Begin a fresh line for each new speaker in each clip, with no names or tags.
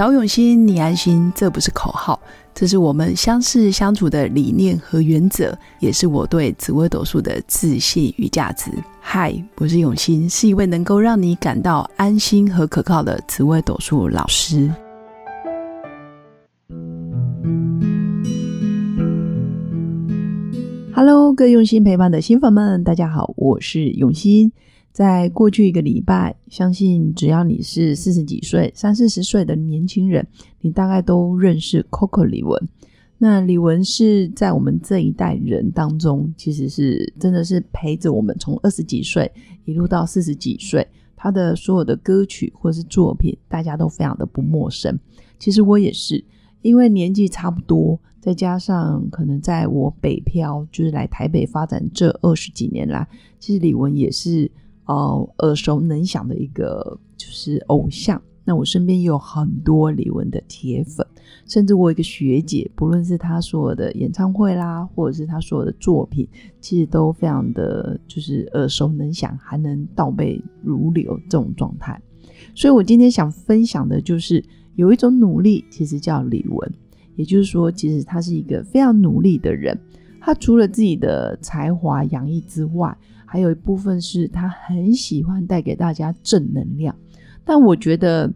找永新，你安心，这不是口号，这是我们相识相处的理念和原则，也是我对紫微斗数的自信与价值。嗨，我是永新，是一位能够让你感到安心和可靠的紫微斗数老师。Hello，各位用心陪伴的新粉们，大家好，我是永新。在过去一个礼拜，相信只要你是四十几岁、三四十岁的年轻人，你大概都认识 Coco 李玟。那李玟是在我们这一代人当中，其实是真的是陪着我们从二十几岁一路到四十几岁，他的所有的歌曲或是作品，大家都非常的不陌生。其实我也是，因为年纪差不多，再加上可能在我北漂，就是来台北发展这二十几年来，其实李玟也是。哦，耳熟能详的一个就是偶像。那我身边也有很多李玟的铁粉，甚至我一个学姐，不论是她所有的演唱会啦，或者是她所有的作品，其实都非常的就是耳熟能详，还能倒背如流这种状态。所以我今天想分享的就是有一种努力，其实叫李玟，也就是说，其实他是一个非常努力的人。他除了自己的才华洋溢之外，还有一部分是他很喜欢带给大家正能量，但我觉得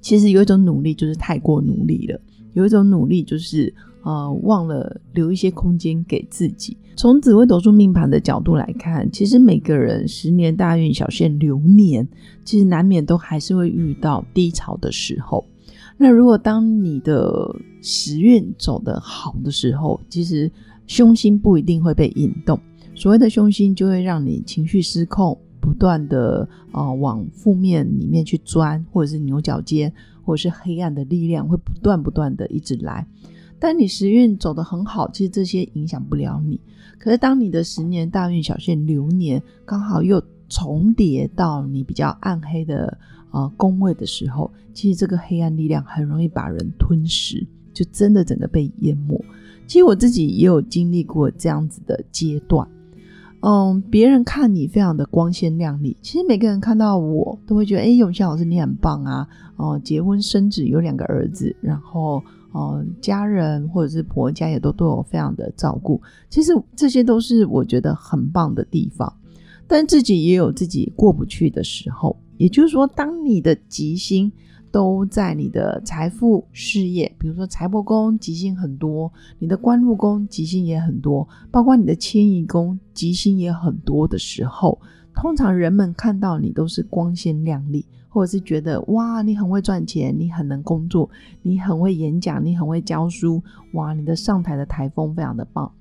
其实有一种努力就是太过努力了，有一种努力就是呃忘了留一些空间给自己。从紫微斗数命盘的角度来看，其实每个人十年大运小限流年，其实难免都还是会遇到低潮的时候。那如果当你的时运走得好的时候，其实凶星不一定会被引动。所谓的凶心，就会让你情绪失控，不断的呃往负面里面去钻，或者是牛角尖，或者是黑暗的力量会不断不断的一直来。但你时运走得很好，其实这些影响不了你。可是当你的十年大运小限流年刚好又重叠到你比较暗黑的呃宫位的时候，其实这个黑暗力量很容易把人吞噬，就真的整个被淹没。其实我自己也有经历过这样子的阶段。嗯，别人看你非常的光鲜亮丽，其实每个人看到我都会觉得，哎，永庆老师你很棒啊！哦，结婚生子有两个儿子，然后哦，家人或者是婆家也都对我非常的照顾，其实这些都是我觉得很棒的地方。但自己也有自己过不去的时候，也就是说，当你的吉星。都在你的财富、事业，比如说财帛宫吉星很多，你的官禄宫吉星也很多，包括你的迁移宫吉星也很多的时候，通常人们看到你都是光鲜亮丽，或者是觉得哇，你很会赚钱，你很能工作，你很会演讲，你很会教书，哇，你的上台的台风非常的棒。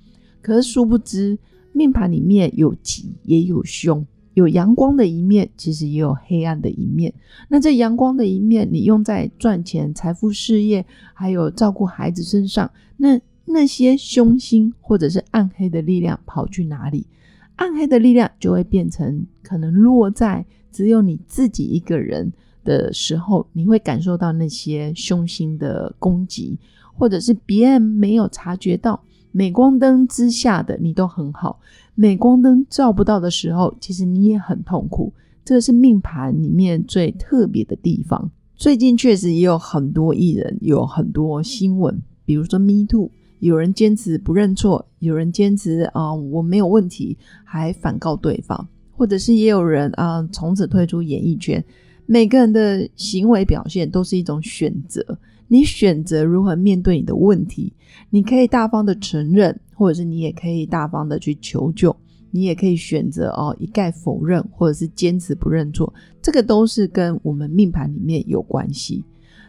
可是殊不知，命盘里面有吉也有凶。有阳光的一面，其实也有黑暗的一面。那这阳光的一面，你用在赚钱、财富、事业，还有照顾孩子身上，那那些凶星或者是暗黑的力量跑去哪里？暗黑的力量就会变成可能落在只有你自己一个人的时候，你会感受到那些凶星的攻击，或者是别人没有察觉到。镁光灯之下的你都很好，镁光灯照不到的时候，其实你也很痛苦。这个是命盘里面最特别的地方。最近确实也有很多艺人，有很多新闻，比如说 Me Too，有人坚持不认错，有人坚持啊我没有问题，还反告对方，或者是也有人啊从此退出演艺圈。每个人的行为表现都是一种选择。你选择如何面对你的问题，你可以大方的承认，或者是你也可以大方的去求救，你也可以选择哦一概否认，或者是坚持不认错，这个都是跟我们命盘里面有关系。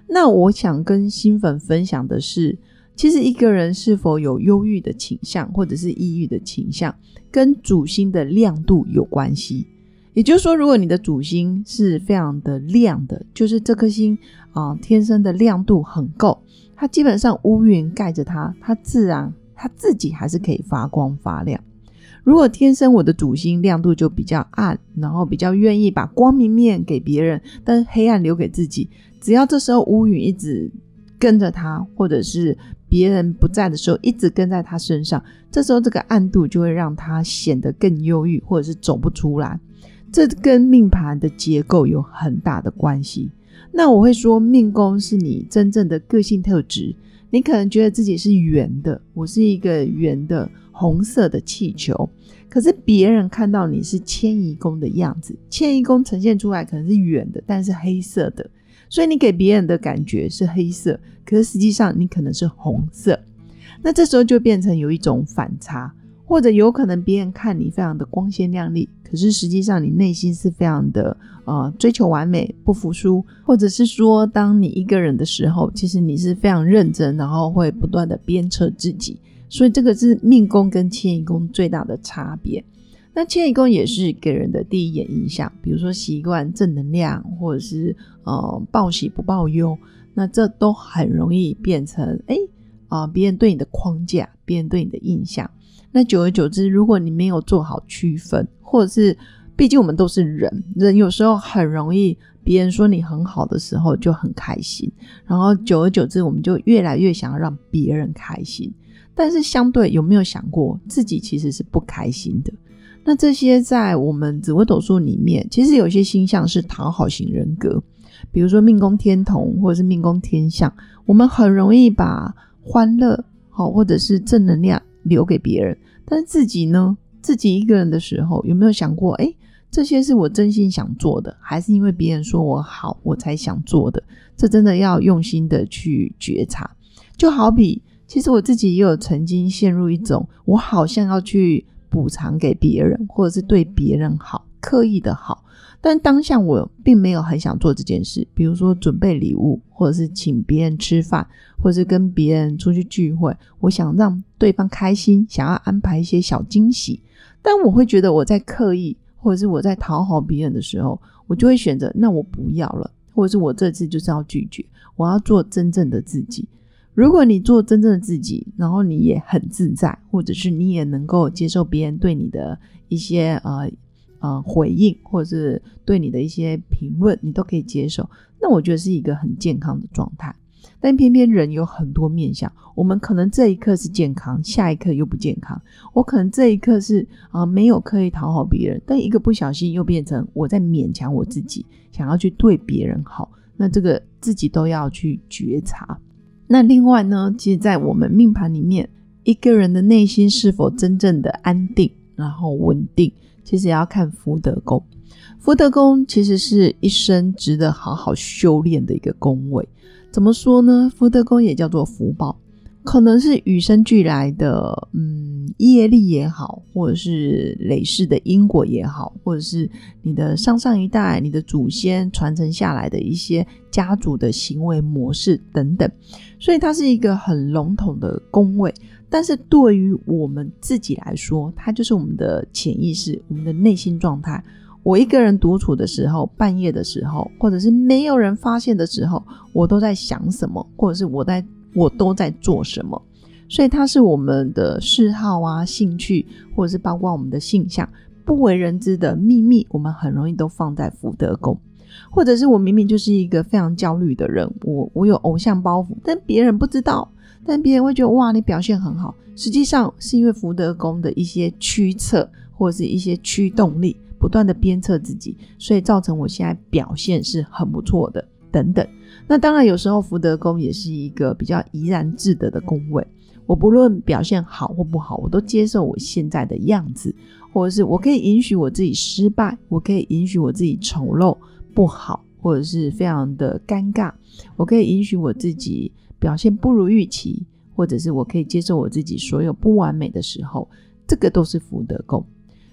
那我想跟新粉分享的是，其实一个人是否有忧郁的倾向，或者是抑郁的倾向，跟主星的亮度有关系。也就是说，如果你的主星是非常的亮的，就是这颗星啊，天生的亮度很够，它基本上乌云盖着它，它自然它自己还是可以发光发亮。如果天生我的主星亮度就比较暗，然后比较愿意把光明面给别人，但黑暗留给自己，只要这时候乌云一直跟着他，或者是别人不在的时候一直跟在他身上，这时候这个暗度就会让他显得更忧郁，或者是走不出来。这跟命盘的结构有很大的关系。那我会说，命宫是你真正的个性特质。你可能觉得自己是圆的，我是一个圆的红色的气球，可是别人看到你是迁移宫的样子，迁移宫呈现出来可能是圆的，但是黑色的，所以你给别人的感觉是黑色，可是实际上你可能是红色。那这时候就变成有一种反差，或者有可能别人看你非常的光鲜亮丽，可是实际上你内心是非常的呃追求完美、不服输，或者是说当你一个人的时候，其实你是非常认真，然后会不断的鞭策自己。所以这个是命宫跟迁移宫最大的差别。那迁移宫也是给人的第一眼印象，比如说习惯正能量，或者是呃报喜不报忧，那这都很容易变成哎。啊，别人对你的框架，别人对你的印象，那久而久之，如果你没有做好区分，或者是，毕竟我们都是人，人有时候很容易，别人说你很好的时候就很开心，然后久而久之，我们就越来越想要让别人开心，但是相对有没有想过自己其实是不开心的？那这些在我们紫微斗数里面，其实有些星象是讨好型人格，比如说命宫天同或者是命宫天相，我们很容易把。欢乐好，或者是正能量留给别人，但是自己呢？自己一个人的时候，有没有想过？哎，这些是我真心想做的，还是因为别人说我好，我才想做的？这真的要用心的去觉察。就好比，其实我自己也有曾经陷入一种，我好像要去补偿给别人，或者是对别人好，刻意的好。但当下我并没有很想做这件事，比如说准备礼物，或者是请别人吃饭，或者是跟别人出去聚会，我想让对方开心，想要安排一些小惊喜。但我会觉得我在刻意，或者是我在讨好别人的时候，我就会选择那我不要了，或者是我这次就是要拒绝，我要做真正的自己。如果你做真正的自己，然后你也很自在，或者是你也能够接受别人对你的一些呃。呃，回应或者是对你的一些评论，你都可以接受。那我觉得是一个很健康的状态。但偏偏人有很多面相，我们可能这一刻是健康，下一刻又不健康。我可能这一刻是啊，没有刻意讨好别人，但一个不小心又变成我在勉强我自己，想要去对别人好。那这个自己都要去觉察。那另外呢，其实，在我们命盘里面，一个人的内心是否真正的安定，然后稳定。其实也要看福德宫，福德宫其实是一生值得好好修炼的一个宫位。怎么说呢？福德宫也叫做福报，可能是与生俱来的，嗯，业力也好，或者是累世的因果也好，或者是你的上上一代、你的祖先传承下来的一些家族的行为模式等等，所以它是一个很笼统的宫位。但是对于我们自己来说，它就是我们的潜意识，我们的内心状态。我一个人独处的时候，半夜的时候，或者是没有人发现的时候，我都在想什么，或者是我在我都在做什么。所以它是我们的嗜好啊、兴趣，或者是包括我们的性向，不为人知的秘密，我们很容易都放在福德宫。或者是我明明就是一个非常焦虑的人，我我有偶像包袱，但别人不知道。但别人会觉得哇，你表现很好，实际上是因为福德宫的一些驱策或者是一些驱动力，不断的鞭策自己，所以造成我现在表现是很不错的等等。那当然有时候福德宫也是一个比较怡然自得的宫位，我不论表现好或不好，我都接受我现在的样子，或者是我可以允许我自己失败，我可以允许我自己丑陋不好，或者是非常的尴尬，我可以允许我自己。表现不如预期，或者是我可以接受我自己所有不完美的时候，这个都是福德宫。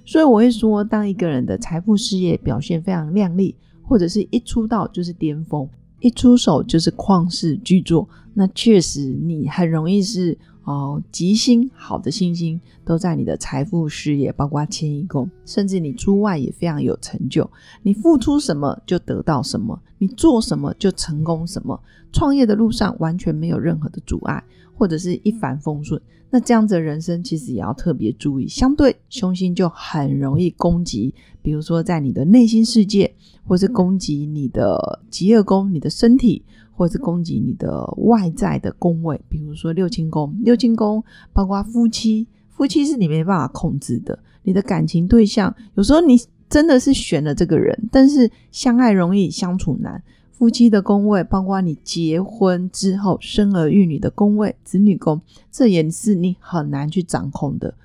所以我会说，当一个人的财富事业表现非常亮丽，或者是一出道就是巅峰，一出手就是旷世巨作，那确实你很容易是。哦，吉星好的星星都在你的财富事业，包括迁移宫，甚至你出外也非常有成就。你付出什么就得到什么，你做什么就成功什么。创业的路上完全没有任何的阻碍，或者是一帆风顺。那这样子的人生其实也要特别注意，相对凶星就很容易攻击，比如说在你的内心世界，或是攻击你的极恶宫、你的身体。或是攻击你的外在的宫位，比如说六亲宫，六亲宫包括夫妻，夫妻是你没办法控制的。你的感情对象，有时候你真的是选了这个人，但是相爱容易相处难。夫妻的宫位，包括你结婚之后生儿育女的宫位，子女宫，这也是你很难去掌控的。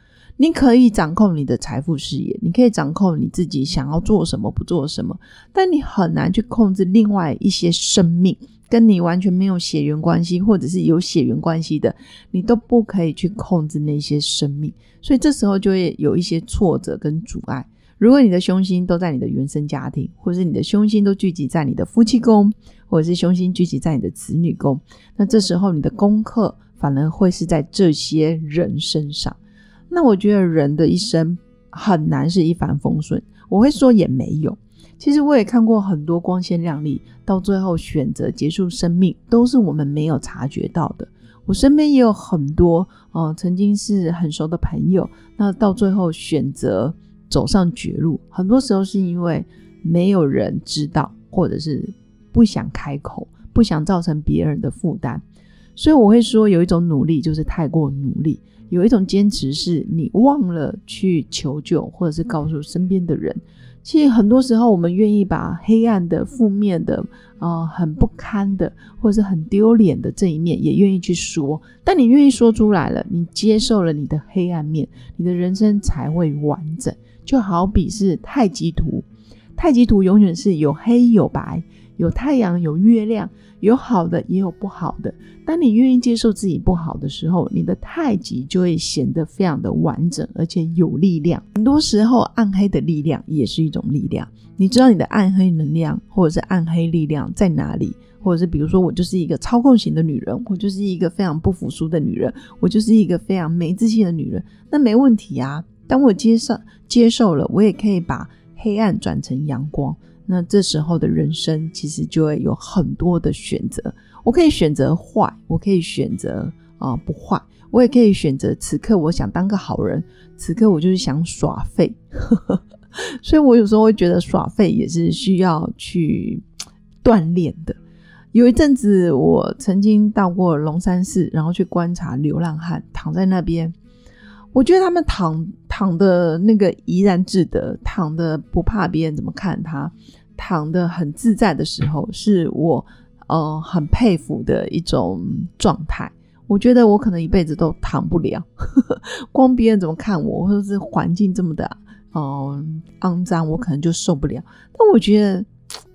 你可以掌控你的财富事业，你可以掌控你自己想要做什么不做什么，但你很难去控制另外一些生命，跟你完全没有血缘关系，或者是有血缘关系的，你都不可以去控制那些生命。所以这时候就会有一些挫折跟阻碍。如果你的凶星都在你的原生家庭，或者是你的凶星都聚集在你的夫妻宫，或者是凶星聚集在你的子女宫，那这时候你的功课反而会是在这些人身上。那我觉得人的一生很难是一帆风顺，我会说也没有。其实我也看过很多光鲜亮丽，到最后选择结束生命，都是我们没有察觉到的。我身边也有很多，呃，曾经是很熟的朋友，那到最后选择走上绝路，很多时候是因为没有人知道，或者是不想开口，不想造成别人的负担。所以我会说，有一种努力就是太过努力。有一种坚持，是你忘了去求救，或者是告诉身边的人。其实很多时候，我们愿意把黑暗的、负面的、啊很不堪的，或者是很丢脸的这一面，也愿意去说。但你愿意说出来了，你接受了你的黑暗面，你的人生才会完整。就好比是太极图，太极图永远是有黑有白。有太阳，有月亮，有好的，也有不好的。当你愿意接受自己不好的时候，你的太极就会显得非常的完整，而且有力量。很多时候，暗黑的力量也是一种力量。你知道你的暗黑能量或者是暗黑力量在哪里？或者是比如说，我就是一个操控型的女人，我就是一个非常不服输的女人，我就是一个非常没自信的女人。那没问题啊，当我接受接受了，我也可以把黑暗转成阳光。那这时候的人生其实就会有很多的选择，我可以选择坏，我可以选择啊不坏，我也可以选择此刻我想当个好人，此刻我就是想耍废，所以我有时候会觉得耍废也是需要去锻炼的。有一阵子我曾经到过龙山寺，然后去观察流浪汉躺在那边，我觉得他们躺躺的那个怡然自得，躺的不怕别人怎么看他。躺的很自在的时候，是我呃很佩服的一种状态。我觉得我可能一辈子都躺不了，呵 呵光别人怎么看我，或者是环境这么的嗯肮脏，我可能就受不了。但我觉得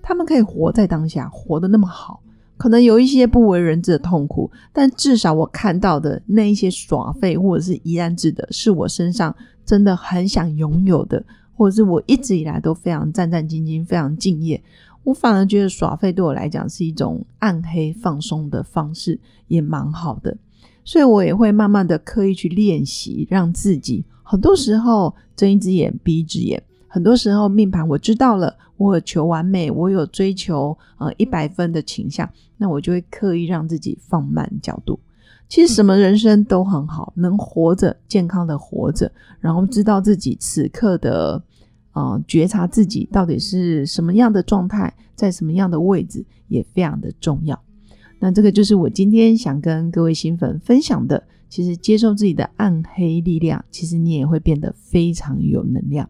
他们可以活在当下，活得那么好，可能有一些不为人知的痛苦，但至少我看到的那一些耍废或者是怡然自得，是我身上真的很想拥有的。或者是我一直以来都非常战战兢兢、非常敬业，我反而觉得耍废对我来讲是一种暗黑放松的方式，也蛮好的。所以我也会慢慢的刻意去练习，让自己很多时候睁一只眼闭一只眼。很多时候命盘我知道了，我有求完美，我有追求呃一百分的倾向，那我就会刻意让自己放慢角度。其实什么人生都很好，能活着健康的活着，然后知道自己此刻的，呃，觉察自己到底是什么样的状态，在什么样的位置，也非常的重要。那这个就是我今天想跟各位新粉分享的。其实接受自己的暗黑力量，其实你也会变得非常有能量。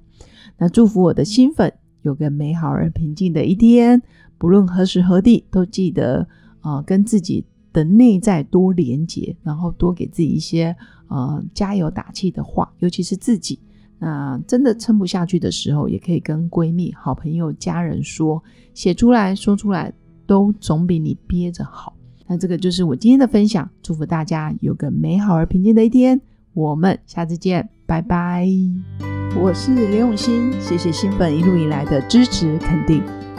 那祝福我的新粉有个美好而平静的一天，不论何时何地，都记得啊，跟自己。的内在多连接，然后多给自己一些呃加油打气的话，尤其是自己。那真的撑不下去的时候，也可以跟闺蜜、好朋友、家人说，写出来说出来，都总比你憋着好。那这个就是我今天的分享，祝福大家有个美好而平静的一天。我们下次见，拜拜。我是刘永新，谢谢新粉一路以来的支持肯定。